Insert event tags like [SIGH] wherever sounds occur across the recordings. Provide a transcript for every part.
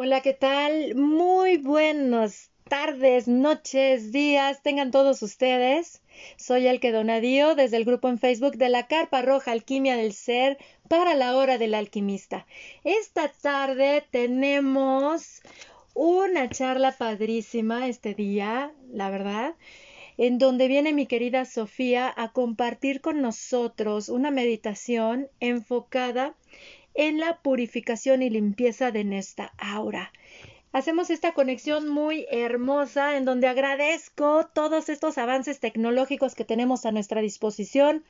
Hola, ¿qué tal? Muy buenas tardes, noches, días, tengan todos ustedes. Soy el que Donadío desde el grupo en Facebook de la Carpa Roja Alquimia del Ser para la hora del alquimista. Esta tarde tenemos una charla padrísima este día, la verdad, en donde viene mi querida Sofía a compartir con nosotros una meditación enfocada en la purificación y limpieza de nuestra aura. Hacemos esta conexión muy hermosa en donde agradezco todos estos avances tecnológicos que tenemos a nuestra disposición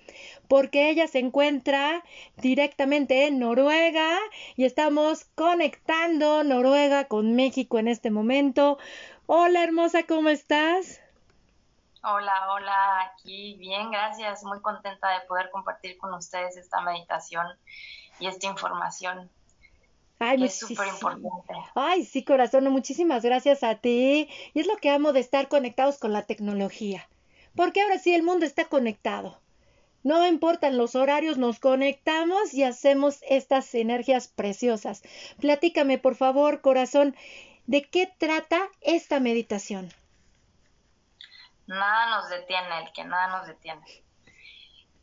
porque ella se encuentra directamente en Noruega y estamos conectando Noruega con México en este momento. Hola hermosa, ¿cómo estás? Hola, hola, aquí bien, gracias, muy contenta de poder compartir con ustedes esta meditación y esta información. Ay, es súper importante. Ay, sí, corazón, muchísimas gracias a ti. Y es lo que amo de estar conectados con la tecnología. Porque ahora sí el mundo está conectado. No importan los horarios, nos conectamos y hacemos estas energías preciosas. Platícame, por favor, corazón, ¿de qué trata esta meditación? Nada nos detiene, el que nada nos detiene.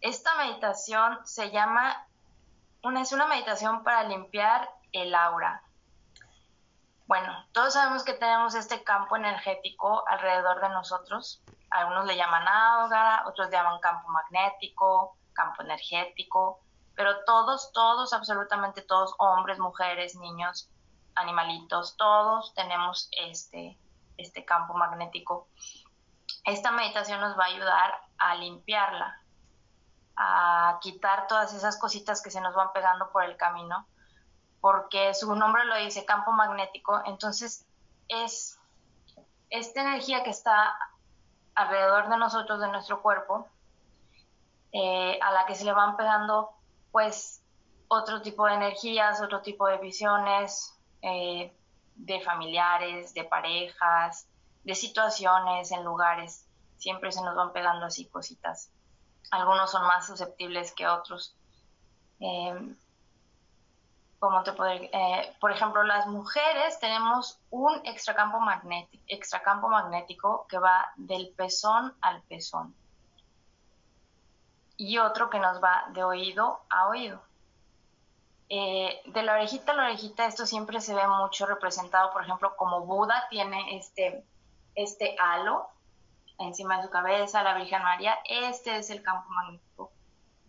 Esta meditación se llama una, es una meditación para limpiar el aura. Bueno, todos sabemos que tenemos este campo energético alrededor de nosotros. Algunos le llaman aura, otros le llaman campo magnético, campo energético, pero todos, todos, absolutamente todos, hombres, mujeres, niños, animalitos, todos tenemos este, este campo magnético. Esta meditación nos va a ayudar a limpiarla, a quitar todas esas cositas que se nos van pegando por el camino, porque su nombre lo dice, campo magnético, entonces es esta energía que está alrededor de nosotros, de nuestro cuerpo, eh, a la que se le van pegando pues otro tipo de energías, otro tipo de visiones eh, de familiares, de parejas, de situaciones en lugares, siempre se nos van pegando así cositas algunos son más susceptibles que otros. Eh, como te eh, por ejemplo, las mujeres tenemos un extracampo magnético, magnético que va del pezón al pezón y otro que nos va de oído a oído. Eh, de la orejita a la orejita, esto siempre se ve mucho representado, por ejemplo, como Buda tiene este, este halo encima de su cabeza, la Virgen María, este es el campo magnético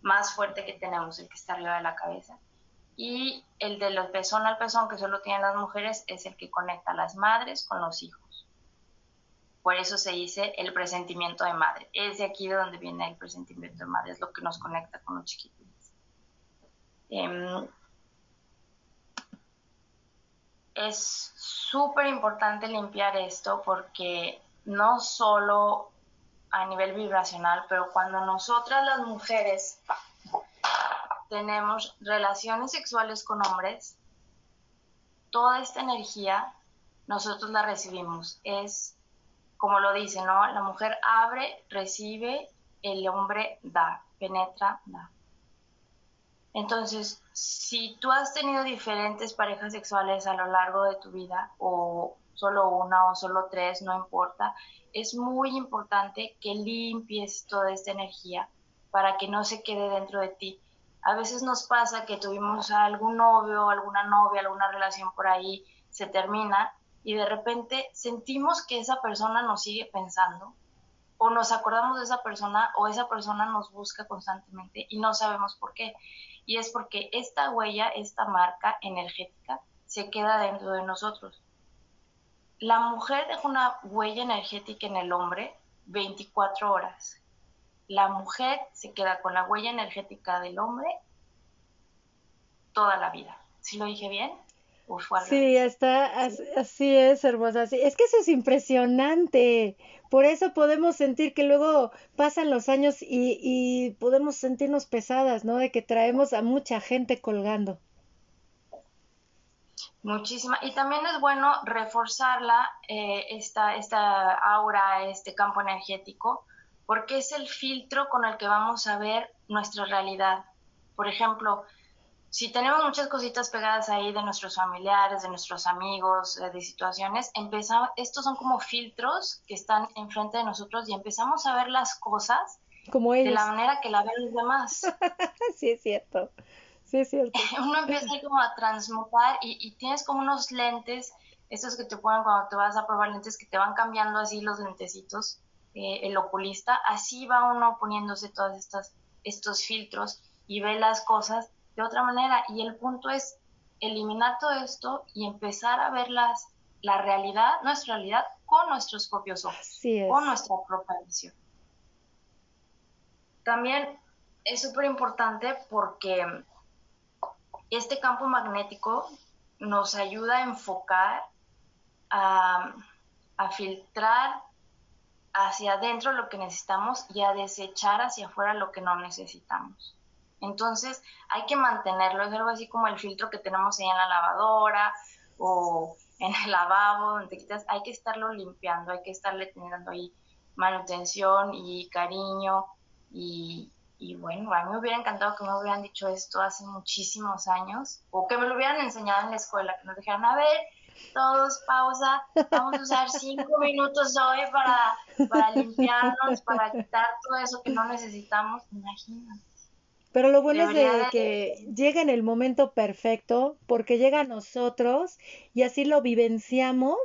más fuerte que tenemos, el que está arriba de la cabeza. Y el de los pezón al pezón que solo tienen las mujeres es el que conecta a las madres con los hijos. Por eso se dice el presentimiento de madre. Es de aquí de donde viene el presentimiento de madre, es lo que nos conecta con los chiquitos. Em, es súper importante limpiar esto porque no solo a nivel vibracional, pero cuando nosotras las mujeres tenemos relaciones sexuales con hombres, toda esta energía nosotros la recibimos. Es como lo dice, ¿no? La mujer abre, recibe, el hombre da, penetra, da. Entonces, si tú has tenido diferentes parejas sexuales a lo largo de tu vida o solo una o solo tres, no importa. Es muy importante que limpies toda esta energía para que no se quede dentro de ti. A veces nos pasa que tuvimos algún novio, alguna novia, alguna relación por ahí, se termina y de repente sentimos que esa persona nos sigue pensando o nos acordamos de esa persona o esa persona nos busca constantemente y no sabemos por qué. Y es porque esta huella, esta marca energética se queda dentro de nosotros la mujer deja una huella energética en el hombre 24 horas. La mujer se queda con la huella energética del hombre toda la vida. ¿Sí lo dije bien? sí, está, así es, hermosa. Es que eso es impresionante. Por eso podemos sentir que luego pasan los años y, y podemos sentirnos pesadas, ¿no? De que traemos a mucha gente colgando. Muchísima. Y también es bueno reforzarla, eh, esta, esta aura, este campo energético, porque es el filtro con el que vamos a ver nuestra realidad. Por ejemplo, si tenemos muchas cositas pegadas ahí de nuestros familiares, de nuestros amigos, eh, de situaciones, empezamos, estos son como filtros que están enfrente de nosotros y empezamos a ver las cosas como de la manera que la ven los demás. [LAUGHS] sí, es cierto. Sí, es cierto. [LAUGHS] Uno empieza como a transmutar y, y tienes como unos lentes, estos que te ponen cuando te vas a probar lentes, que te van cambiando así los lentecitos, eh, el oculista, así va uno poniéndose todos estos, estos filtros y ve las cosas de otra manera. Y el punto es eliminar todo esto y empezar a ver las, la realidad, nuestra realidad, con nuestros propios ojos, con nuestra propia visión. También es súper importante porque este campo magnético nos ayuda a enfocar, a, filtrar hacia adentro lo que necesitamos y a desechar hacia afuera lo que no necesitamos. Entonces hay que mantenerlo, es algo así como el filtro que tenemos ahí en la lavadora o en el lavabo, donde te quitas, hay que estarlo limpiando, hay que estarle teniendo ahí manutención y cariño y, y bueno, a mí me hubiera encantado que me hubieran dicho esto hace muchísimos años o que me lo hubieran enseñado en la escuela, que nos dijeran, a ver, todos pausa, vamos a usar cinco [LAUGHS] minutos hoy para, para limpiarnos, para quitar todo eso que no necesitamos, imagínate. Pero lo bueno es de que llega en el momento perfecto, porque llega a nosotros y así lo vivenciamos.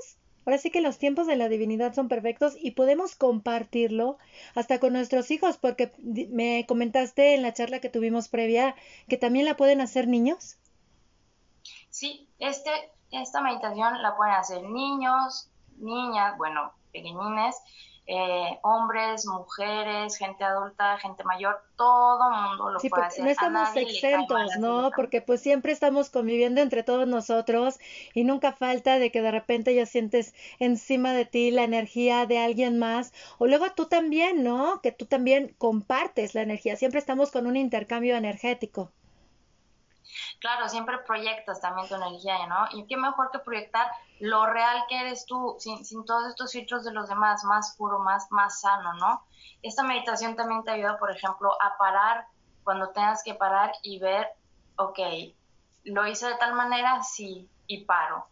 Ahora sí que los tiempos de la divinidad son perfectos y podemos compartirlo hasta con nuestros hijos, porque me comentaste en la charla que tuvimos previa que también la pueden hacer niños. Sí, este, esta meditación la pueden hacer niños, niñas, bueno, pequeñines, eh, hombres, mujeres, gente adulta, gente mayor, todo mundo lo puede hacer. No estamos exentos, ¿no? Porque pues siempre estamos conviviendo entre todos nosotros y nunca falta de que de repente ya sientes encima de ti la energía de alguien más o luego tú también, ¿no? Que tú también compartes la energía. Siempre estamos con un intercambio energético. Claro, siempre proyectas también tu energía, ¿no? Y qué mejor que proyectar lo real que eres tú, sin, sin todos estos filtros de los demás, más puro, más, más sano, ¿no? Esta meditación también te ayuda, por ejemplo, a parar cuando tengas que parar y ver, ok, lo hice de tal manera, sí, y paro.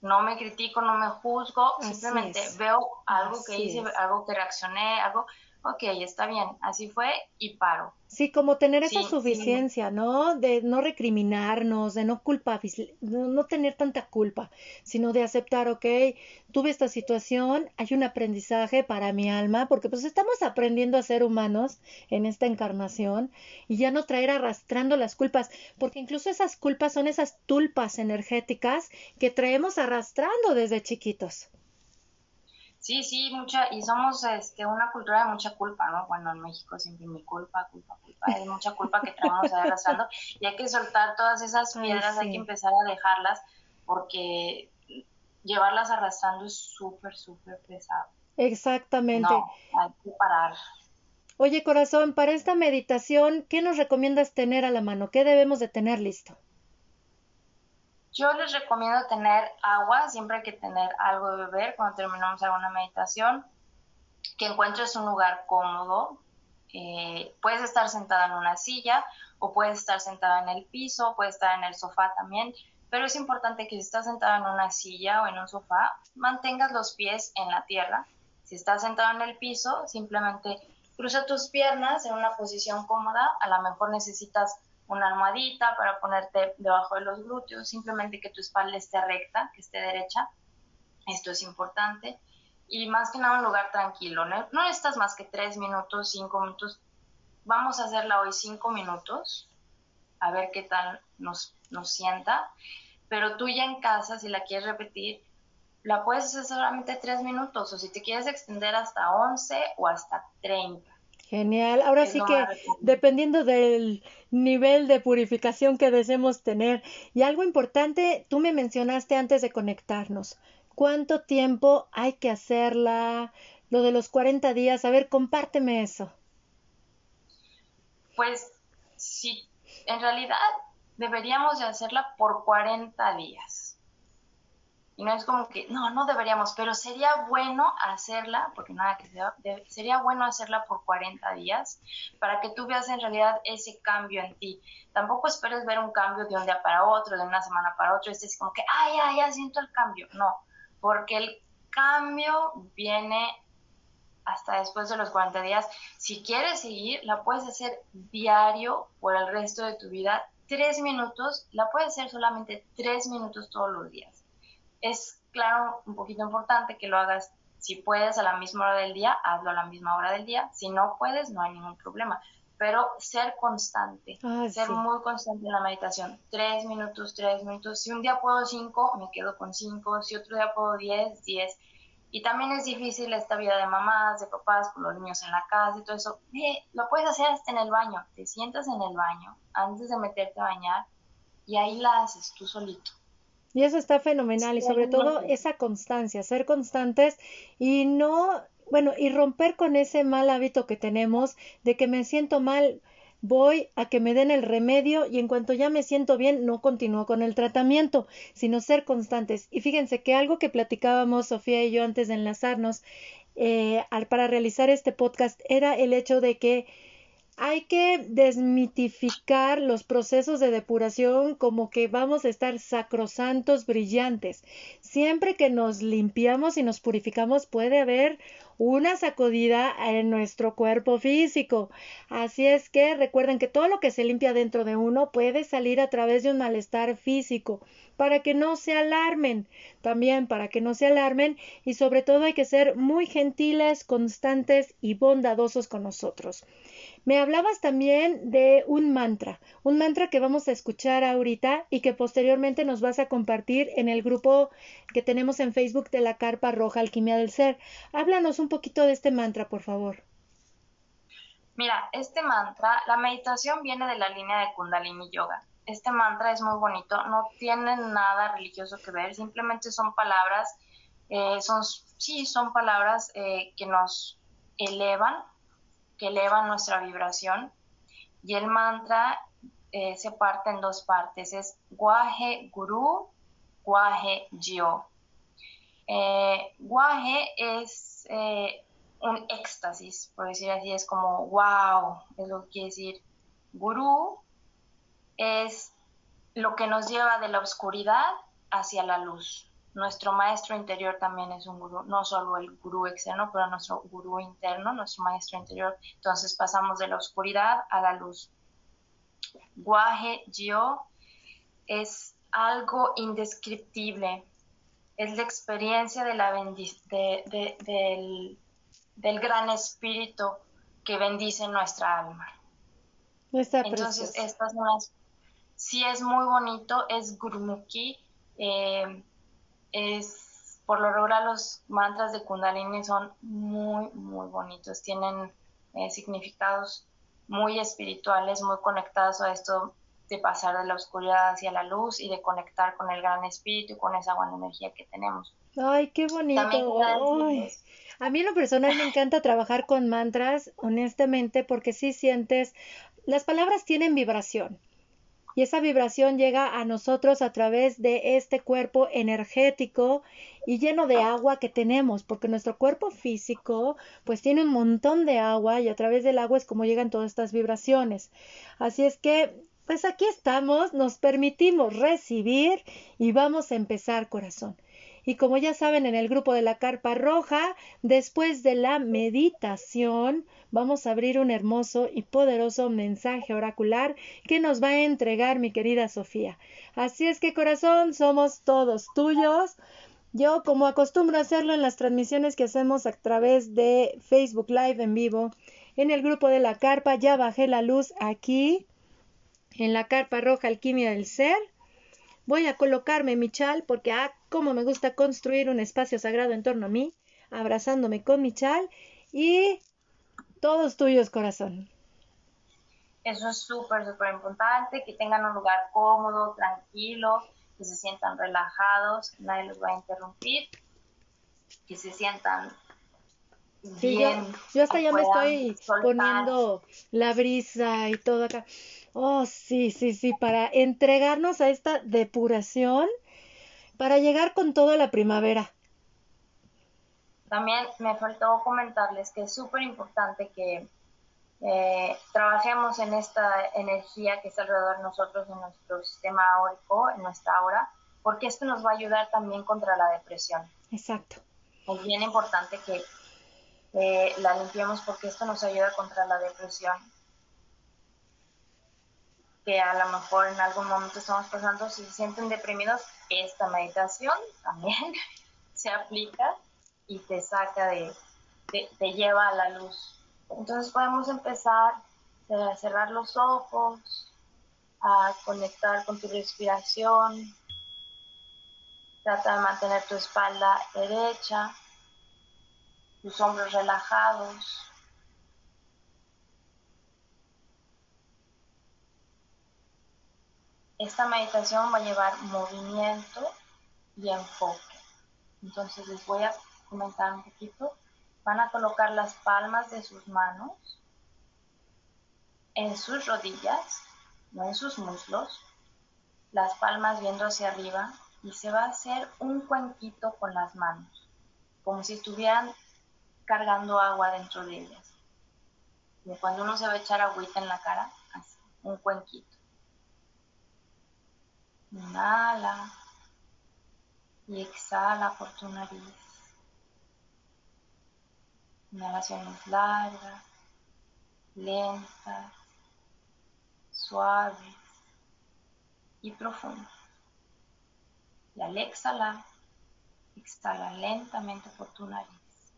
No me critico, no me juzgo, simplemente veo algo que hice, algo que reaccioné, algo, ok, está bien, así fue y paro. Sí, como tener esa suficiencia, ¿no? De no recriminarnos, de no culpa, no tener tanta culpa, sino de aceptar, ok, tuve esta situación, hay un aprendizaje para mi alma, porque pues estamos aprendiendo a ser humanos en esta encarnación y ya no traer arrastrando las culpas, porque incluso esas culpas son esas tulpas energéticas que traemos arrastrando desde chiquitos. Sí, sí, mucha, y somos este, una cultura de mucha culpa, ¿no? Bueno, en México siempre mi culpa, culpa, culpa, hay mucha culpa que traemos arrastrando y hay que soltar todas esas piedras, hay que empezar a dejarlas porque llevarlas arrastrando es súper, súper pesado. Exactamente. No, hay que parar. Oye, corazón, para esta meditación, ¿qué nos recomiendas tener a la mano? ¿Qué debemos de tener listo? Yo les recomiendo tener agua, siempre hay que tener algo de beber cuando terminamos alguna meditación, que encuentres un lugar cómodo. Eh, puedes estar sentada en una silla o puedes estar sentada en el piso, puedes estar en el sofá también, pero es importante que si estás sentada en una silla o en un sofá, mantengas los pies en la tierra. Si estás sentado en el piso, simplemente cruza tus piernas en una posición cómoda, a lo mejor necesitas una almohadita para ponerte debajo de los glúteos, simplemente que tu espalda esté recta, que esté derecha. Esto es importante. Y más que nada un lugar tranquilo. No, no necesitas más que tres minutos, cinco minutos. Vamos a hacerla hoy cinco minutos, a ver qué tal nos, nos sienta. Pero tú ya en casa, si la quieres repetir, la puedes hacer solamente tres minutos o si te quieres extender hasta 11 o hasta 30 Genial. Ahora sí que dependiendo del nivel de purificación que deseemos tener. Y algo importante, tú me mencionaste antes de conectarnos. ¿Cuánto tiempo hay que hacerla? Lo de los 40 días. A ver, compárteme eso. Pues sí, en realidad deberíamos de hacerla por 40 días. Y no es como que, no, no deberíamos, pero sería bueno hacerla, porque nada que sea, sería bueno hacerla por 40 días para que tú veas en realidad ese cambio en ti. Tampoco esperes ver un cambio de un día para otro, de una semana para otro, es como que, ay, ya, ya siento el cambio. No, porque el cambio viene hasta después de los 40 días. Si quieres seguir, la puedes hacer diario por el resto de tu vida. Tres minutos, la puedes hacer solamente tres minutos todos los días es claro, un poquito importante que lo hagas, si puedes a la misma hora del día, hazlo a la misma hora del día, si no puedes, no hay ningún problema, pero ser constante, ah, ser muy constante en la meditación, tres minutos, tres minutos, si un día puedo cinco, me quedo con cinco, si otro día puedo diez, diez, y también es difícil esta vida de mamás, de papás, con los niños en la casa y todo eso. Eh, lo puedes hacer hasta en el baño. Te sientas en el baño antes de meterte a bañar y ahí la haces tú solito. Y eso está fenomenal y sobre todo esa constancia, ser constantes y no, bueno, y romper con ese mal hábito que tenemos de que me siento mal, voy a que me den el remedio y en cuanto ya me siento bien no continúo con el tratamiento, sino ser constantes. Y fíjense que algo que platicábamos Sofía y yo antes de enlazarnos eh, para realizar este podcast era el hecho de que hay que desmitificar los procesos de depuración como que vamos a estar sacrosantos, brillantes. Siempre que nos limpiamos y nos purificamos puede haber una sacudida en nuestro cuerpo físico. Así es que recuerden que todo lo que se limpia dentro de uno puede salir a través de un malestar físico para que no se alarmen, también para que no se alarmen y sobre todo hay que ser muy gentiles, constantes y bondadosos con nosotros. Me hablabas también de un mantra, un mantra que vamos a escuchar ahorita y que posteriormente nos vas a compartir en el grupo que tenemos en Facebook de la Carpa Roja Alquimia del Ser. Háblanos un poquito de este mantra, por favor. Mira, este mantra, la meditación viene de la línea de Kundalini Yoga. Este mantra es muy bonito, no tiene nada religioso que ver, simplemente son palabras, eh, son, sí, son palabras eh, que nos elevan que elevan nuestra vibración. Y el mantra eh, se parte en dos partes, es Guaje Guru, Guaje Jio. Eh, guaje es eh, un éxtasis, por decir así, es como wow, es lo que quiere decir. Guru es lo que nos lleva de la oscuridad hacia la luz nuestro maestro interior también es un gurú, no solo el gurú externo, pero nuestro gurú interno, nuestro maestro interior. Entonces pasamos de la oscuridad a la luz. Guaje yo es algo indescriptible, es la experiencia de la de, del, del, gran espíritu que bendice nuestra alma. Entonces, estas son las, sí es muy bonito, es Gurmukhi. Eh, es, por lo regular los mantras de Kundalini son muy, muy bonitos, tienen eh, significados muy espirituales, muy conectados a esto de pasar de la oscuridad hacia la luz y de conectar con el gran espíritu y con esa buena energía que tenemos. Ay, qué bonito. a mí en lo personal me encanta trabajar con mantras, honestamente, porque sí sientes, las palabras tienen vibración y esa vibración llega a nosotros a través de este cuerpo energético y lleno de agua que tenemos, porque nuestro cuerpo físico pues tiene un montón de agua y a través del agua es como llegan todas estas vibraciones. Así es que pues aquí estamos, nos permitimos recibir y vamos a empezar corazón. Y como ya saben, en el grupo de la Carpa Roja, después de la meditación, vamos a abrir un hermoso y poderoso mensaje oracular que nos va a entregar mi querida Sofía. Así es que corazón, somos todos tuyos. Yo, como acostumbro hacerlo en las transmisiones que hacemos a través de Facebook Live en vivo, en el grupo de la carpa, ya bajé la luz aquí, en la carpa roja Alquimia del Ser. Voy a colocarme mi chal porque, ah, cómo me gusta construir un espacio sagrado en torno a mí, abrazándome con mi chal y todos tuyos, corazón. Eso es súper, súper importante, que tengan un lugar cómodo, tranquilo, que se sientan relajados, nadie los va a interrumpir, que se sientan bien. Yo, yo hasta ya me estoy poniendo la brisa y todo acá. Oh, sí, sí, sí, para entregarnos a esta depuración para llegar con toda la primavera. También me faltó comentarles que es súper importante que eh, trabajemos en esta energía que está alrededor de nosotros, en nuestro sistema áurico, en nuestra aura, porque esto nos va a ayudar también contra la depresión. Exacto. Es bien importante que eh, la limpiemos porque esto nos ayuda contra la depresión que a lo mejor en algún momento estamos pasando, si se sienten deprimidos, esta meditación también [LAUGHS] se aplica y te saca de, te, lleva a la luz. Entonces podemos empezar a cerrar los ojos, a conectar con tu respiración. Trata de mantener tu espalda derecha, tus hombros relajados. Esta meditación va a llevar movimiento y enfoque. Entonces les voy a comentar un poquito. Van a colocar las palmas de sus manos en sus rodillas, no en sus muslos, las palmas viendo hacia arriba y se va a hacer un cuenquito con las manos, como si estuvieran cargando agua dentro de ellas. Como cuando uno se va a echar agüita en la cara, así, un cuenquito. Inhala y exhala por tu nariz. Inhalaciones largas, lentas, suaves y profundas. Y al exhalar, exhala lentamente por tu nariz.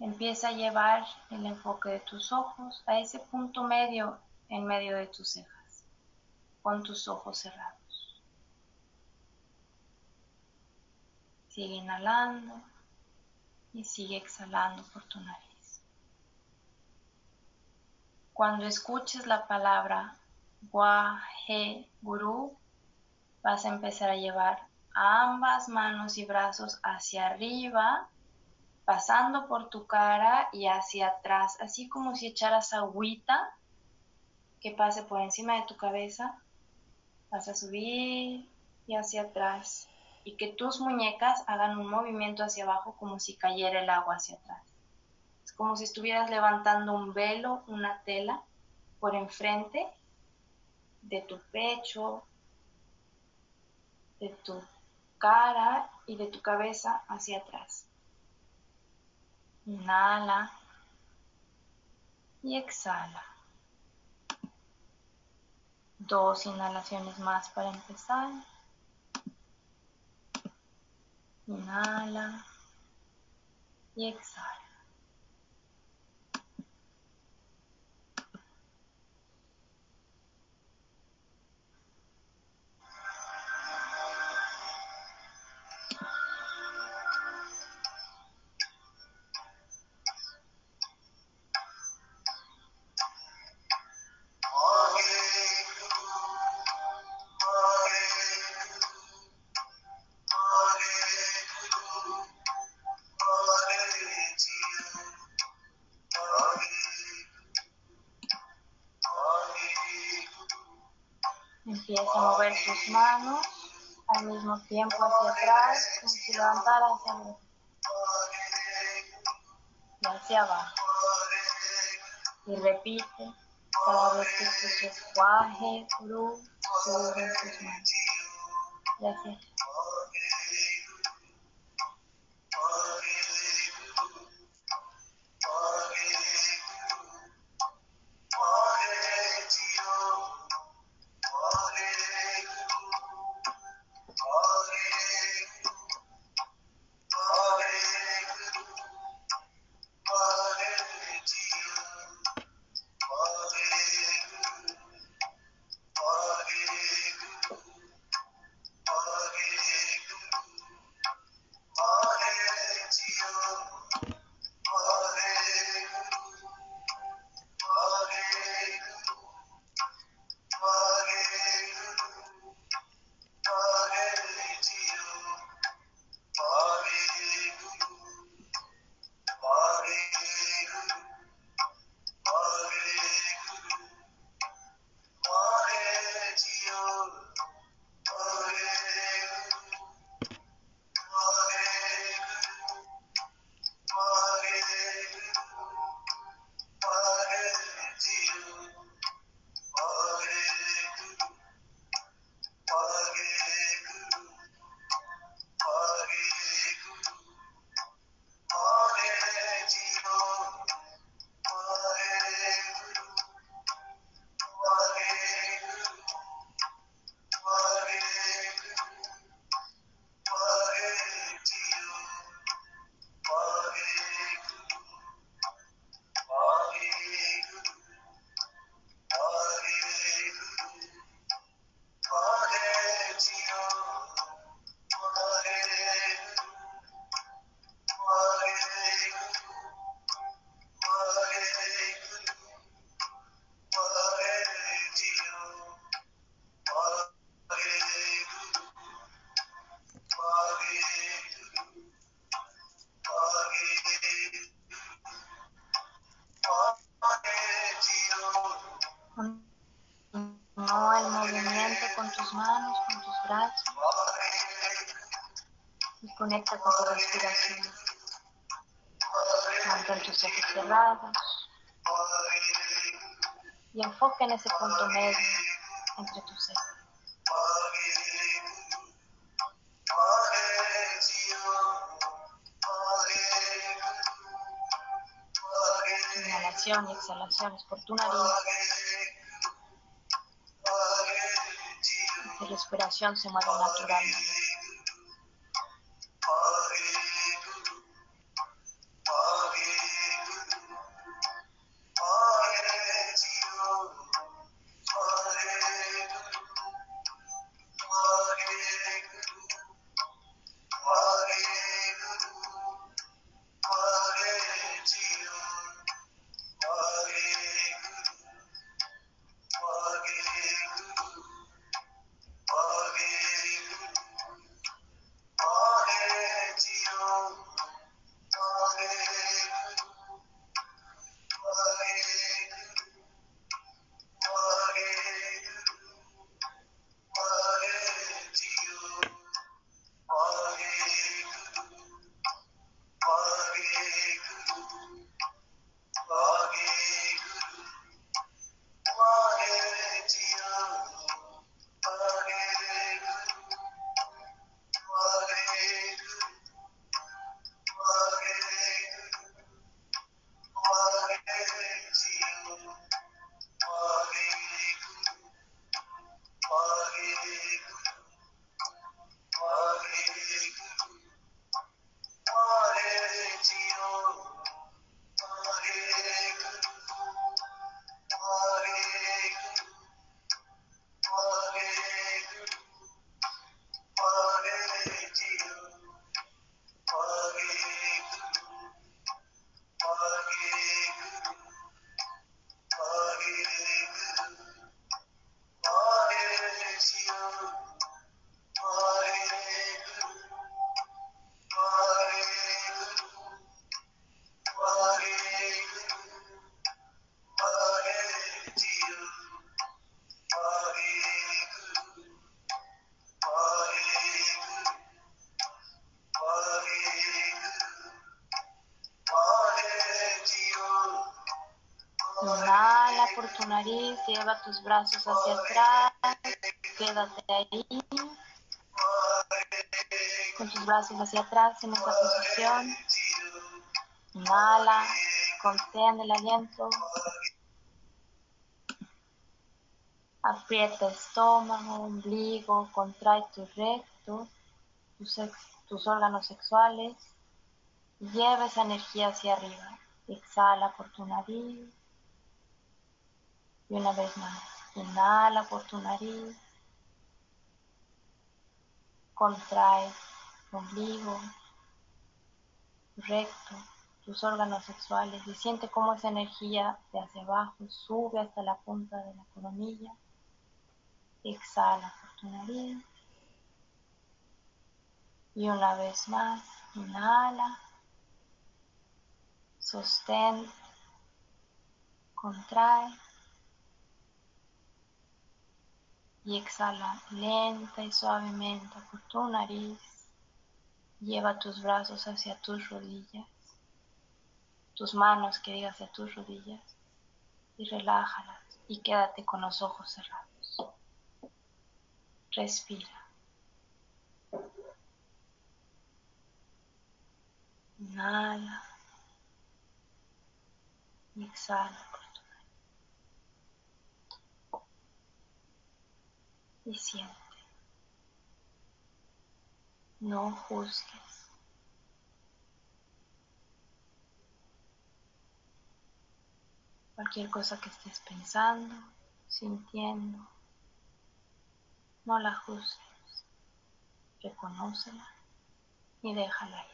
Empieza a llevar el enfoque de tus ojos a ese punto medio en medio de tus cejas con tus ojos cerrados. Sigue inhalando y sigue exhalando por tu nariz. Cuando escuches la palabra Wahe Guru, vas a empezar a llevar ambas manos y brazos hacia arriba, pasando por tu cara y hacia atrás, así como si echaras agüita que pase por encima de tu cabeza Vas a subir y hacia atrás y que tus muñecas hagan un movimiento hacia abajo como si cayera el agua hacia atrás. Es como si estuvieras levantando un velo, una tela por enfrente de tu pecho, de tu cara y de tu cabeza hacia atrás. Inhala y exhala. Dos inhalaciones más para empezar. Inhala y exhala. Tus manos al mismo tiempo hacia atrás, como si levantara hacia arriba y hacia abajo. Y repite cada vez que escuches guaje, cruz, sobre tus manos. Y respiración. Mantén tus ojos cerrados y enfoca en ese punto medio entre tus cejas. Inhalación y exhalaciones por tu nariz. Y respiración se mueve naturalmente. Lleva tus brazos hacia atrás, quédate ahí. Con tus brazos hacia atrás en esta posición. Inhala, contén el aliento. Aprieta estómago, ombligo, contrae tu recto, tus, tus órganos sexuales. Lleva esa energía hacia arriba. Exhala por tu nariz. Y una vez más, inhala por tu nariz. Contrae tu ombligo, recto, tus órganos sexuales y siente cómo esa energía de hacia abajo sube hasta la punta de la coronilla. Exhala por tu nariz. Y una vez más, inhala. Sostén. Contrae. Y exhala lenta y suavemente por tu nariz. Lleva tus brazos hacia tus rodillas, tus manos que digas hacia tus rodillas y relájalas y quédate con los ojos cerrados. Respira. Inhala y exhala. Y siente. No juzgues. Cualquier cosa que estés pensando, sintiendo, no la juzgues. Reconócela y déjala ir.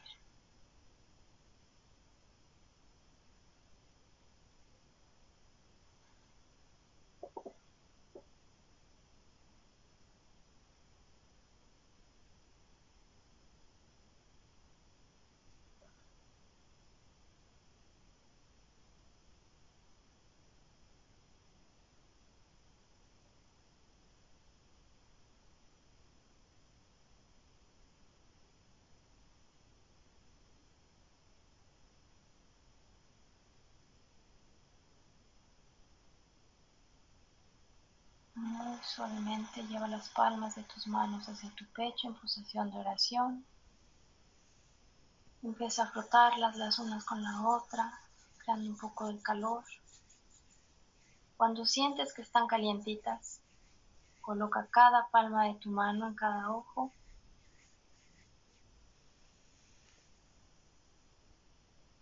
Y suavemente lleva las palmas de tus manos hacia tu pecho en posición de oración. Empieza a frotarlas las unas con la otra, creando un poco de calor. Cuando sientes que están calientitas, coloca cada palma de tu mano en cada ojo.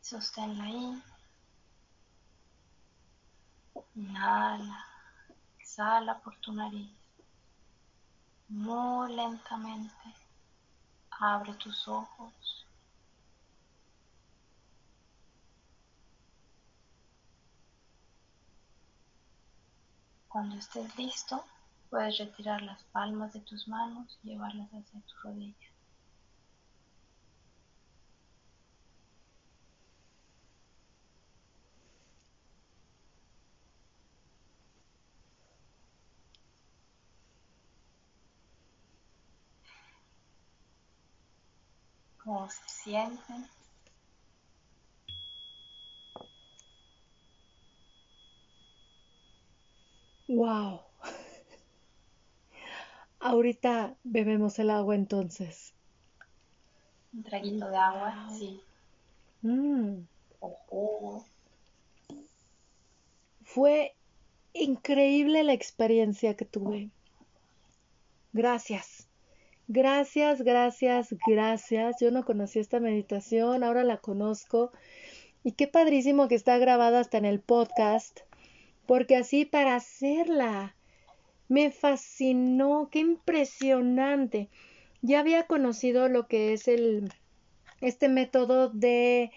Sosténla ahí. Inhala, exhala por tu nariz. Muy lentamente abre tus ojos. Cuando estés listo, puedes retirar las palmas de tus manos y llevarlas hacia tu rodilla. ¿Cómo se sienten? Wow. [LAUGHS] Ahorita bebemos el agua entonces. Un traguito de agua, sí. Mm. Fue increíble la experiencia que tuve. Gracias. Gracias, gracias, gracias. Yo no conocía esta meditación, ahora la conozco. Y qué padrísimo que está grabada hasta en el podcast porque así para hacerla me fascinó, qué impresionante. Ya había conocido lo que es el este método de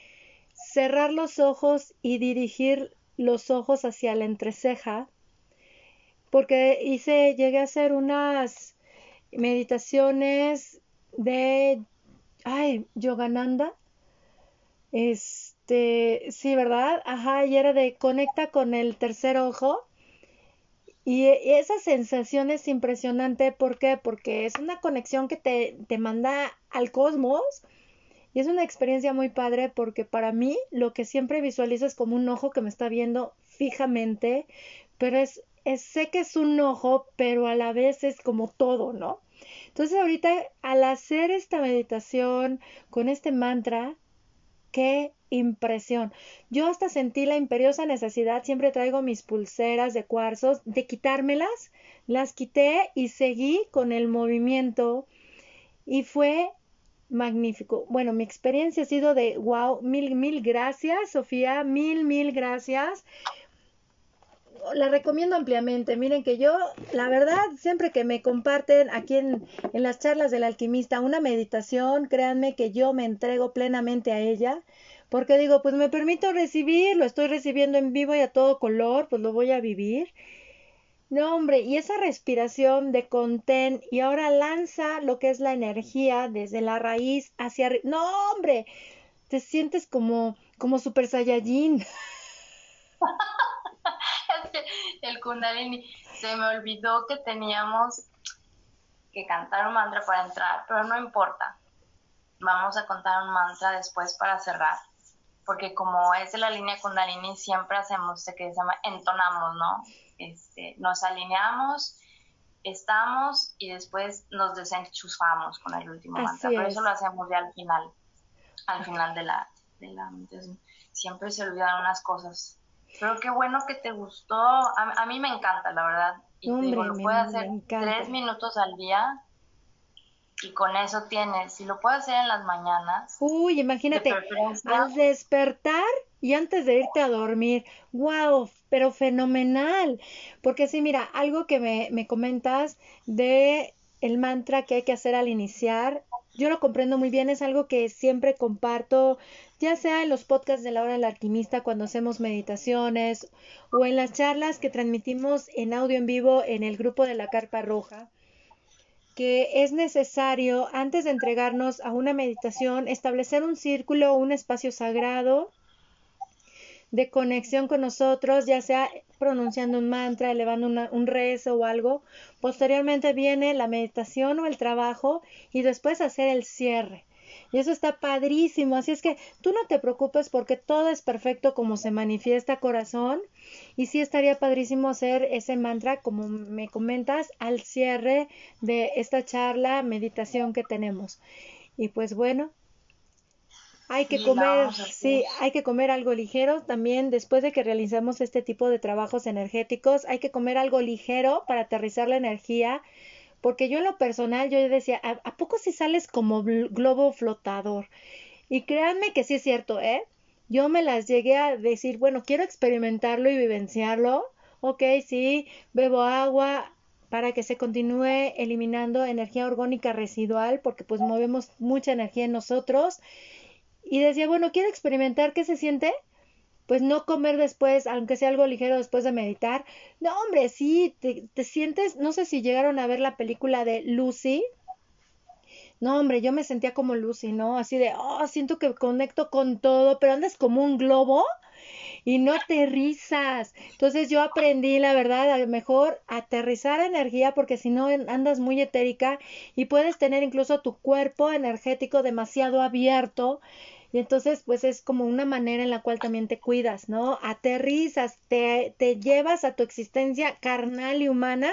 cerrar los ojos y dirigir los ojos hacia la entreceja, porque hice, llegué a hacer unas meditaciones de, ay, Yogananda, es, este, sí, ¿verdad? Ajá, y era de conecta con el tercer ojo. Y, esa sensación es impresionante, ¿por qué? Porque es una conexión que te, te manda al cosmos. Y es una experiencia muy padre porque para mí lo que siempre visualizo es como un ojo que me está viendo fijamente, pero es, sé que es un ojo, pero a la vez es como todo, ¿no? Entonces ahorita al hacer esta meditación con este mantra, qué impresión. Yo hasta sentí la imperiosa necesidad, siempre traigo mis pulseras de cuarzos, de quitármelas, las quité y seguí con el movimiento y fue magnífico. Bueno, mi experiencia ha sido de wow, mil, mil gracias, Sofía, mil, mil gracias la recomiendo ampliamente. Miren que yo, la verdad, siempre que me comparten aquí en, en, las charlas del alquimista una meditación, créanme que yo me entrego plenamente a ella, porque digo, pues me permito recibir, lo estoy recibiendo en vivo y a todo color, pues lo voy a vivir. No, hombre, y esa respiración de contén y ahora lanza lo que es la energía desde la raíz hacia arriba. No, hombre, te sientes como, como super saiyajin. [LAUGHS] [LAUGHS] el Kundalini. Se me olvidó que teníamos que cantar un mantra para entrar, pero no importa. Vamos a contar un mantra después para cerrar, porque como es de la línea Kundalini, siempre hacemos de que se llama entonamos, ¿no? Este, nos alineamos, estamos y después nos desenchufamos con el último mantra. Por eso lo hacemos ya al final, al final de la, de la entonces, siempre se olvidan unas cosas pero qué bueno que te gustó. A, mí me encanta, la verdad. Y te digo, lo puedes hacer tres minutos al día y con eso tienes. Si lo puedes hacer en las mañanas. Uy, imagínate, al despertar y antes de irte a dormir. ¡Wow! Pero fenomenal. Porque sí, mira, algo que me, me comentas de el mantra que hay que hacer al iniciar, yo lo comprendo muy bien, es algo que siempre comparto ya sea en los podcasts de la hora del alquimista cuando hacemos meditaciones o en las charlas que transmitimos en audio en vivo en el grupo de la Carpa Roja, que es necesario, antes de entregarnos a una meditación, establecer un círculo un espacio sagrado de conexión con nosotros, ya sea pronunciando un mantra, elevando un rezo o algo. Posteriormente viene la meditación o el trabajo y después hacer el cierre. Y eso está padrísimo. Así es que tú no te preocupes porque todo es perfecto como se manifiesta corazón. Y sí estaría padrísimo hacer ese mantra, como me comentas, al cierre de esta charla, meditación que tenemos. Y pues bueno, hay que comer, sí, hay que comer algo ligero también después de que realizamos este tipo de trabajos energéticos, hay que comer algo ligero para aterrizar la energía, porque yo en lo personal yo decía, ¿a, poco si sales como globo flotador? Y créanme que sí es cierto, ¿eh? Yo me las llegué a decir, bueno, quiero experimentarlo y vivenciarlo. Ok, sí, bebo agua para que se continúe eliminando energía orgánica residual, porque pues movemos mucha energía en nosotros y decía, bueno, quiero experimentar qué se siente. Pues no comer después, aunque sea algo ligero después de meditar. No, hombre, sí, te, te sientes, no sé si llegaron a ver la película de Lucy, no, hombre, yo me sentía como Lucy, ¿no? Así de, oh, siento que conecto con todo, pero andas como un globo y no aterrizas. Entonces yo aprendí, la verdad, a mejor aterrizar energía porque si no andas muy etérica y puedes tener incluso tu cuerpo energético demasiado abierto. Y entonces, pues es como una manera en la cual también te cuidas, ¿no? Aterrizas, te, te llevas a tu existencia carnal y humana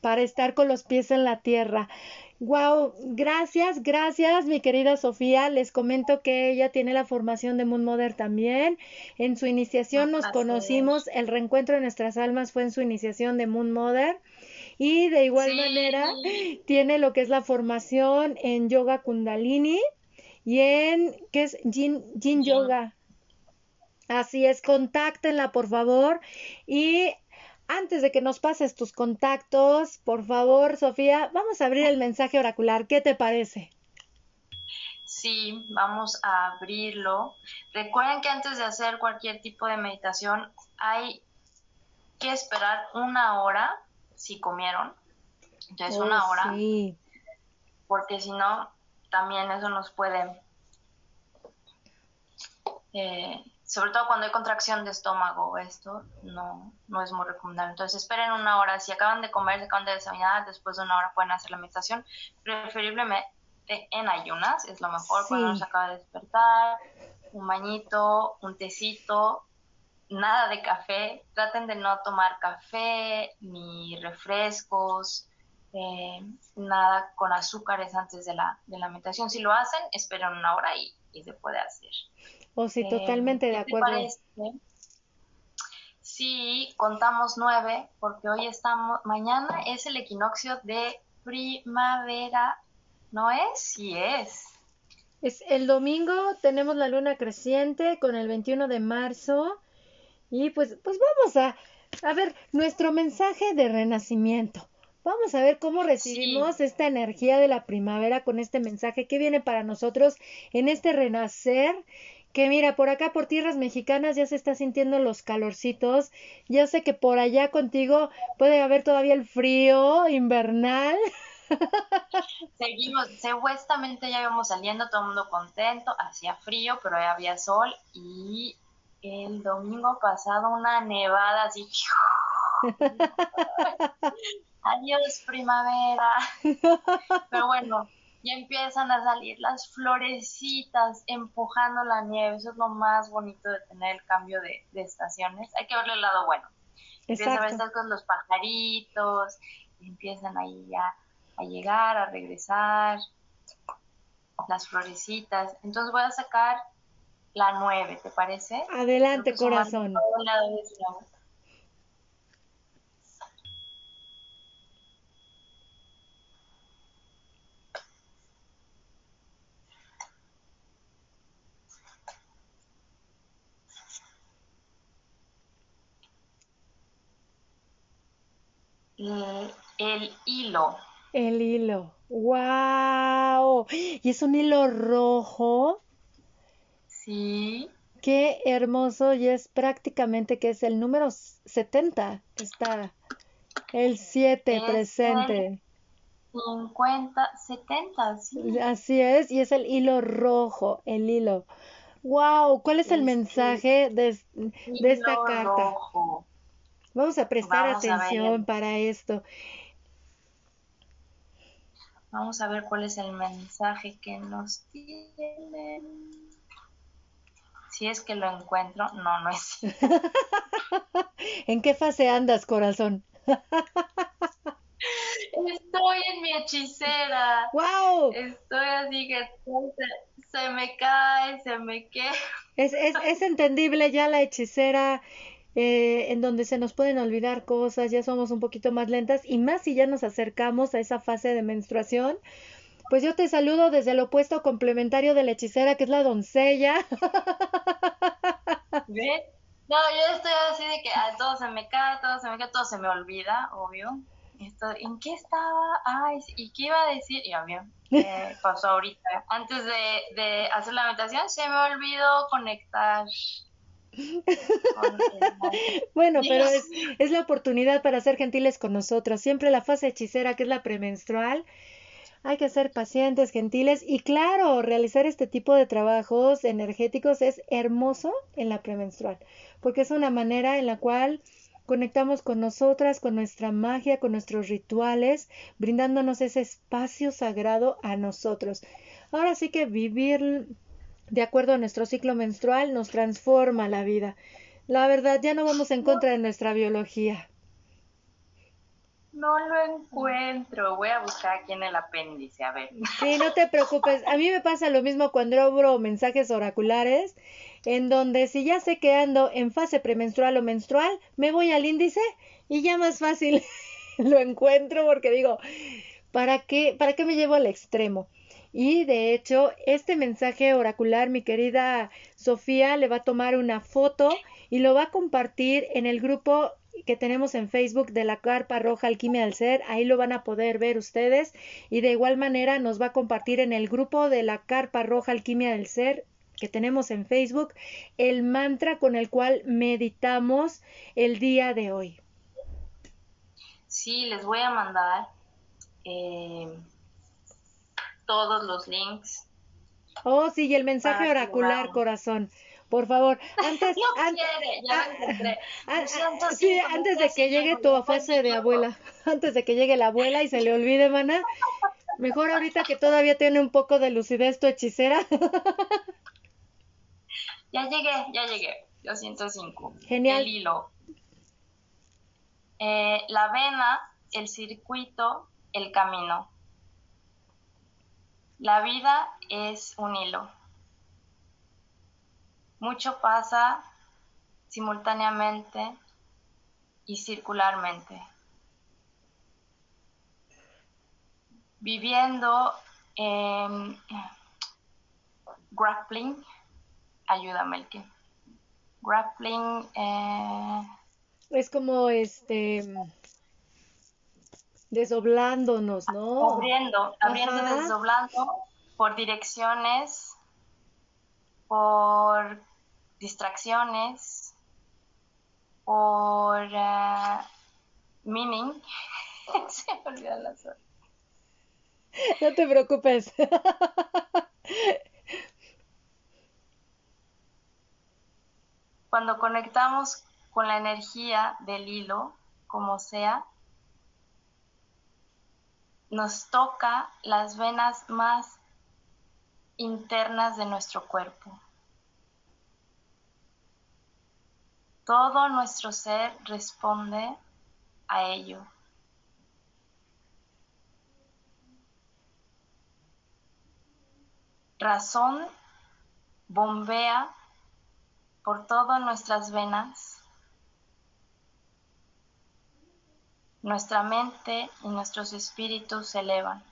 para estar con los pies en la tierra. Wow, gracias, gracias, mi querida Sofía. Les comento que ella tiene la formación de Moon Mother también. En su iniciación nos conocimos, el reencuentro de nuestras almas fue en su iniciación de Moon Mother. Y de igual manera tiene lo que es la formación en Yoga Kundalini y en, ¿qué es? Jin, Jin Yoga. Así es, contáctenla por favor. Y antes de que nos pases tus contactos, por favor, Sofía, vamos a abrir el mensaje oracular. ¿Qué te parece? Sí, vamos a abrirlo. Recuerden que antes de hacer cualquier tipo de meditación hay que esperar una hora si comieron. Entonces, una oh, hora. Sí. Porque si no, también eso nos puede eh, sobre todo cuando hay contracción de estómago, esto no, no es muy recomendable. Entonces esperen una hora, si acaban de comer, si acaban de desayunar, después de una hora pueden hacer la meditación, preferiblemente en ayunas, es lo mejor cuando uno se acaba de despertar, un bañito, un tecito, nada de café, traten de no tomar café ni refrescos, eh, nada con azúcares antes de la, de la meditación. Si lo hacen, esperen una hora y, y se puede hacer. O sí, totalmente de acuerdo. Sí, contamos nueve, porque hoy estamos, mañana es el equinoccio de primavera, ¿no es? Sí es. Es el domingo, tenemos la luna creciente con el 21 de marzo y pues, pues vamos a, a ver nuestro mensaje de renacimiento. Vamos a ver cómo recibimos esta energía de la primavera con este mensaje que viene para nosotros en este renacer que mira, por acá por tierras mexicanas ya se está sintiendo los calorcitos. Ya sé que por allá contigo puede haber todavía el frío invernal. [LAUGHS] Seguimos, supuestamente ya íbamos saliendo, todo el mundo contento, hacía frío, pero ya había sol y el domingo pasado una nevada así. [LAUGHS] Adiós primavera. [LAUGHS] Pero bueno, ya empiezan a salir las florecitas empujando la nieve. Eso es lo más bonito de tener el cambio de, estaciones. Hay que verle el lado bueno. Empiezan a ver estas con los pajaritos, y empiezan ahí ya a llegar, a regresar, las florecitas. Entonces voy a sacar la nueve, ¿te parece? Adelante, corazón. El hilo. El hilo. ¡Wow! ¿Y es un hilo rojo? Sí. Qué hermoso y es prácticamente que es el número 70. Está el 7 presente. 50, 70, sí. Así es, y es el hilo rojo, el hilo. ¡Wow! ¿Cuál es el mensaje de, de esta carta? Rojo. Vamos a prestar atención para esto. Vamos a ver cuál es el mensaje que nos tienen. Si es que lo encuentro, no, no es. [LAUGHS] ¿En qué fase andas, corazón? [LAUGHS] Estoy en mi hechicera. ¡Wow! Estoy así que se, me cae, se me queda. Es, es, es entendible ya la hechicera eh, en donde se nos pueden olvidar cosas, ya somos un poquito más lentas y más si ya nos acercamos a esa fase de menstruación. Pues yo te saludo desde el opuesto complementario de la hechicera, que es la doncella. [LAUGHS] ¿Ves? No, yo estoy así de que a todo se me cae, todo se me cae, todo se me olvida, obvio. Esto, ¿En qué estaba? Ay, ¿y qué iba a decir? Y obvio, eh, [LAUGHS] pasó ahorita. Antes de hacer la meditación se me olvidó conectar [LAUGHS] bueno, pero es, es, la oportunidad para ser gentiles con nosotros. Siempre la fase hechicera, que es la premenstrual, hay que ser pacientes, gentiles y claro, realizar este tipo de trabajos energéticos es hermoso en la premenstrual, porque es una manera en la cual conectamos con nosotras, con nuestra magia, con nuestros rituales, brindándonos ese espacio sagrado a nosotros. Ahora sí que vivir de acuerdo a nuestro ciclo menstrual, nos transforma la vida. La verdad, ya no vamos en contra de nuestra biología. No lo encuentro. Voy a buscar aquí en el apéndice, a ver. Sí, no te preocupes. A mí me pasa lo mismo cuando abro mensajes oraculares, en donde si ya sé que ando en fase premenstrual o menstrual, me voy al índice y ya más fácil [LAUGHS] lo encuentro porque digo, ¿para qué, para qué me llevo al extremo? Y de hecho, este mensaje oracular, mi querida Sofía le va a tomar una foto y lo va a compartir en el grupo que tenemos en Facebook de la Carpa Roja Alquimia del Ser. Ahí lo van a poder ver ustedes. Y de igual manera nos va a compartir en el grupo de la Carpa Roja Alquimia del Ser que tenemos en Facebook el mantra con el cual meditamos el día de hoy. Sí, les voy a mandar eh, todos los links. Oh, sí, y el mensaje oracular, corazón. Por favor, [LAUGHS] antes, antes de que llegue tu fase de abuela, [LAUGHS] antes de que llegue la abuela y se le olvide, mana, mejor ahorita que todavía tiene un poco de lucidez tu hechicera. [LAUGHS] ya llegué, ya llegué, 205. Genial. El hilo. Eh, la vena, el circuito, el camino. La vida es un hilo. Mucho pasa simultáneamente y circularmente. Viviendo en grappling, ayúdame el que. Grappling eh, es como este desdoblándonos, ¿no? Abriendo, abriendo, desdoblando por direcciones, por distracciones, por uh, meaning. [LAUGHS] Se me olvidan las horas. No te preocupes. Cuando conectamos con la energía del hilo, como sea, nos toca las venas más internas de nuestro cuerpo. Todo nuestro ser responde a ello. Razón bombea por todas nuestras venas nuestra mente y nuestros espíritus se elevan.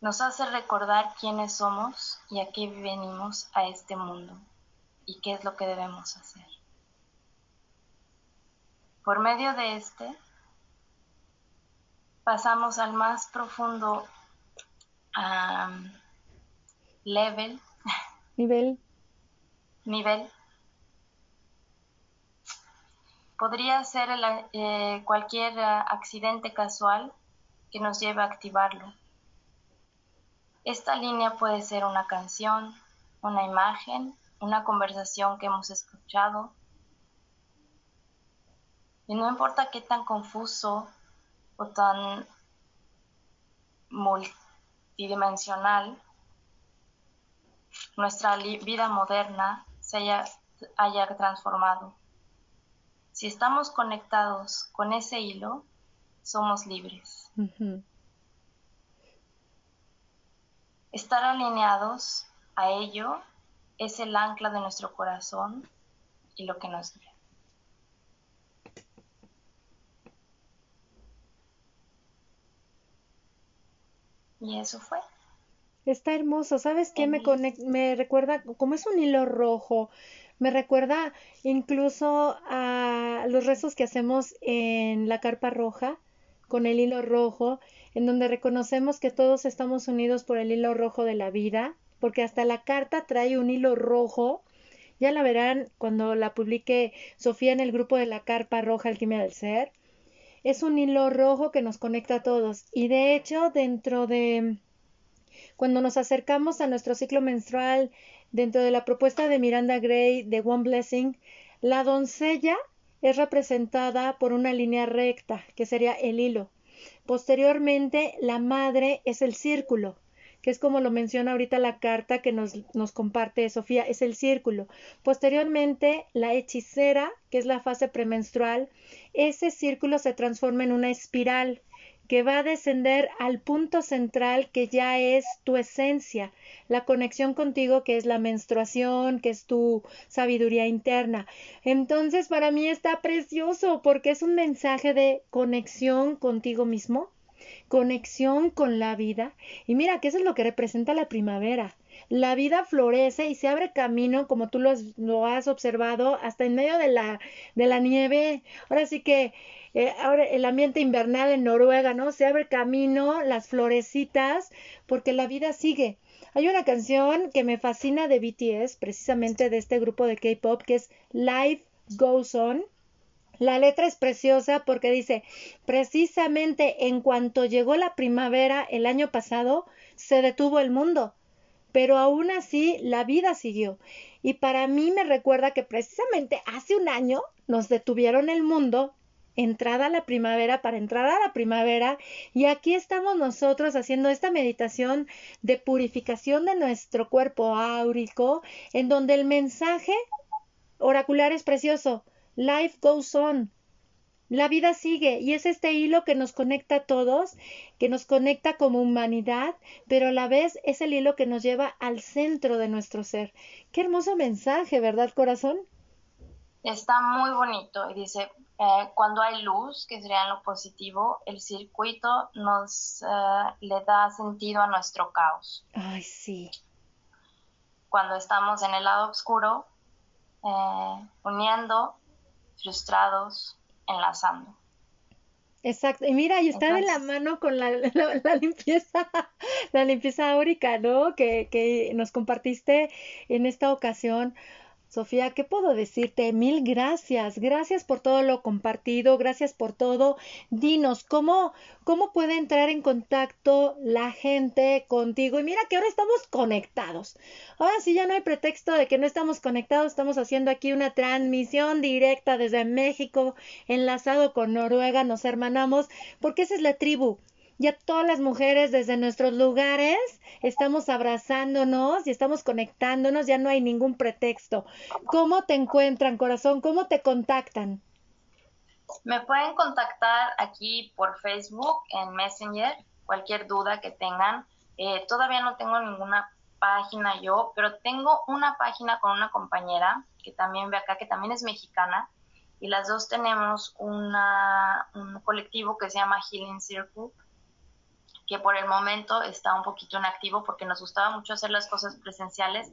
Nos hace recordar quiénes somos y a qué venimos a este mundo y qué es lo que debemos hacer. Por medio de este, pasamos al más profundo level. Nivel. Nivel Podría ser eh, cualquier eh, accidente casual que nos lleve a activarlo. Esta línea puede ser una canción, una imagen, una conversación que hemos escuchado. Y no importa qué tan confuso o tan multidimensional nuestra vida moderna se haya, haya transformado. Si estamos conectados con ese hilo, somos libres. Estar alineados a ello es el ancla de nuestro corazón y lo que nos guía. Y eso fue. Está hermoso. ¿Sabes qué? Me, me recuerda, como es un hilo rojo, me recuerda incluso a los rezos que hacemos en la carpa roja, con el hilo rojo, en donde reconocemos que todos estamos unidos por el hilo rojo de la vida, porque hasta la carta trae un hilo rojo. Ya la verán cuando la publique Sofía en el grupo de la carpa roja Alquimia del Ser. Es un hilo rojo que nos conecta a todos. Y de hecho, dentro de cuando nos acercamos a nuestro ciclo menstrual, dentro de la propuesta de Miranda Gray de One Blessing, la doncella es representada por una línea recta, que sería el hilo. Posteriormente, la madre es el círculo, que es como lo menciona ahorita la carta que nos, nos, comparte Sofía, es el círculo. Posteriormente, la hechicera, que es la fase premenstrual, ese círculo se transforma en una espiral, que va a descender al punto central que ya es tu esencia, la conexión contigo que es la menstruación, que es tu sabiduría interna. Entonces, para mí está precioso porque es un mensaje de conexión contigo mismo, conexión con la vida. Y mira que eso es lo que representa la primavera. La vida florece y se abre camino, como tú lo has, observado, hasta en medio de la, de la nieve. Ahora sí que eh, ahora el ambiente invernal en Noruega, ¿no? Se abre camino, las florecitas, porque la vida sigue. Hay una canción que me fascina de BTS, precisamente de este grupo de K-pop, que es Life Goes On. La letra es preciosa porque dice, precisamente en cuanto llegó la primavera el año pasado, se detuvo el mundo, pero aún así la vida siguió. Y para mí me recuerda que precisamente hace un año nos detuvieron el mundo entrada a la primavera, para entrar a la primavera. Y aquí estamos nosotros haciendo esta meditación de purificación de nuestro cuerpo áurico, en donde el mensaje oracular es precioso. Life goes on. La vida sigue y es este hilo que nos conecta a todos, que nos conecta como humanidad, pero a la vez es el hilo que nos lleva al centro de nuestro ser. Qué hermoso mensaje, ¿verdad, corazón? Está muy bonito y dice, eh, cuando hay luz, que sería lo positivo, el circuito nos eh, le da sentido a nuestro caos. Ay, sí. Cuando estamos en el lado oscuro, eh, uniendo, frustrados, enlazando. Exacto, y mira, y está de la mano con [LAUGHS] la, la, limpieza, la limpieza áurica, ¿no? Que, que nos compartiste en esta ocasión. Sofía, ¿qué puedo decirte? Mil gracias. Gracias por todo lo compartido. Gracias por todo. Dinos, ¿cómo, cómo puede entrar en contacto la gente contigo? Y mira que ahora estamos conectados. Ahora sí ya no hay pretexto de que no estamos conectados. Estamos haciendo aquí una transmisión directa desde México, enlazado con Noruega. Nos hermanamos porque esa es la tribu ya todas las mujeres desde nuestros lugares estamos abrazándonos y estamos conectándonos, ya no hay ningún pretexto. ¿Cómo te encuentran, corazón? ¿Cómo te contactan? Me pueden contactar aquí por Facebook, en Messenger, cualquier duda que tengan. Eh, todavía no tengo ninguna página yo, pero tengo una página con una compañera que también ve acá, que también es mexicana, y las dos tenemos una, un colectivo que se llama Healing Circle que por el momento está un poquito inactivo porque nos gustaba mucho hacer las cosas presenciales,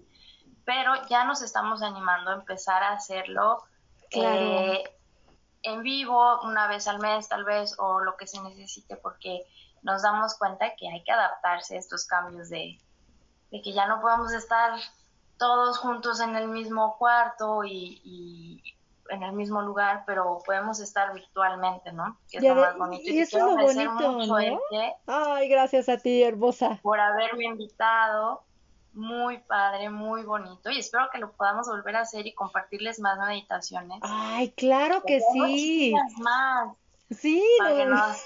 pero ya nos estamos animando a empezar a hacerlo eh, en vivo una vez al mes tal vez o lo que se necesite porque nos damos cuenta que hay que adaptarse a estos cambios de, de que ya no podemos estar todos juntos en el mismo cuarto y, en el mismo lugar, pero podemos estar virtualmente, ¿no? Que es lo más bonito. Y, eso es lo bonito, ¿no? Ay, gracias a ti, hermosa. Por haberme invitado. Muy padre, muy bonito. Y espero que lo podamos volver a hacer y compartirles más meditaciones. Ay, claro que sí. Más. Sí, para que nos,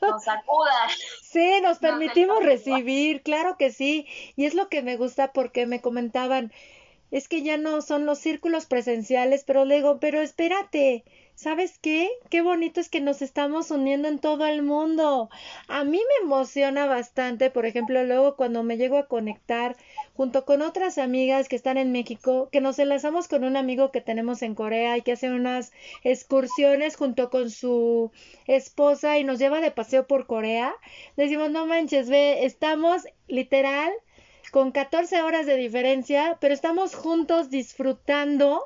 nos [LAUGHS] sacudan. Sí, nos permitimos recibir, claro que sí. Y es lo que me gusta porque me comentaban, es que ya no son los círculos presenciales, pero le digo, pero espérate, ¿sabes qué? Qué bonito es que nos estamos uniendo en todo el mundo. A mí me emociona bastante, por ejemplo, luego cuando me llego a conectar junto con otras amigas que están en México, que nos enlazamos con un amigo que tenemos en Corea y que hace unas excursiones junto con su esposa y nos lleva de paseo por Corea. Decimos, no manches, ve, estamos literal con 14 horas de diferencia, pero estamos juntos disfrutando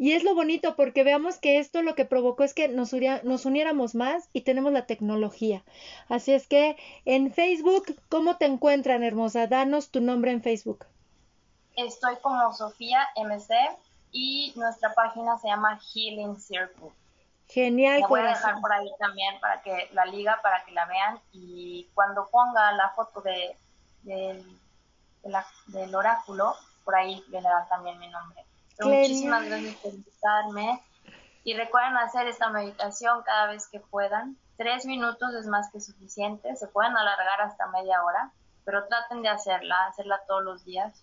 y es lo bonito porque veamos que esto lo que provocó es que nos, nos, uniéramos más y tenemos la tecnología. Así es que en Facebook, ¿cómo te encuentran, hermosa? Danos tu nombre en Facebook. Estoy como Sofía MC y nuestra página se llama Healing Circle. Genial. La voy a dejar por ahí también para que la liga, para que la vean y cuando ponga la foto de, del oráculo, por ahí le darán también mi nombre. Muchísimas gracias por invitarme. Y recuerden hacer esta meditación cada vez que puedan. Tres minutos es más que suficiente. Se pueden alargar hasta media hora, pero traten de hacerla, hacerla todos los días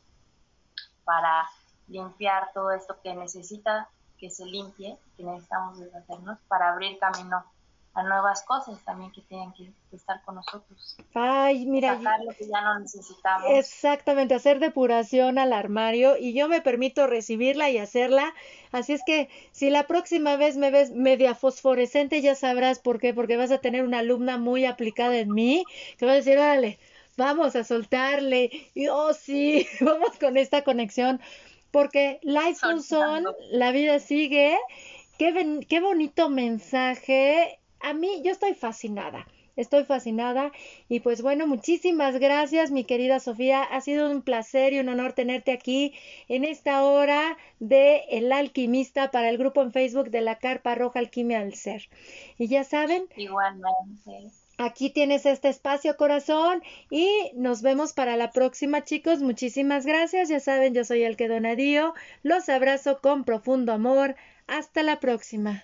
para limpiar todo esto que necesita que se limpie, que necesitamos deshacernos para abrir camino a nuevas cosas también que tienen que, estar con nosotros. Ay, mira. Sacar lo que ya no necesitamos. Exactamente, hacer depuración al armario y yo me permito recibirla y hacerla. Así es que si la próxima vez me ves media fosforescente, ya sabrás por qué, porque vas a tener una alumna muy aplicada en mí que va a decir, órale, vamos a soltarle. Y oh, sí, [LAUGHS] vamos con esta conexión. Porque life goes on, la vida sigue. Qué, qué bonito mensaje a mí yo estoy fascinada. Estoy fascinada y pues bueno, muchísimas gracias mi querida Sofía. Ha sido un placer y un honor tenerte aquí en esta hora de El Alquimista para el grupo en Facebook de la Carpa Roja Alquimia del Ser. Y ya saben. Igualmente. Aquí tienes este espacio, corazón, y nos vemos para la próxima, chicos. Muchísimas gracias. Ya saben, yo soy el que donadío. Los abrazo con profundo amor. Hasta la próxima.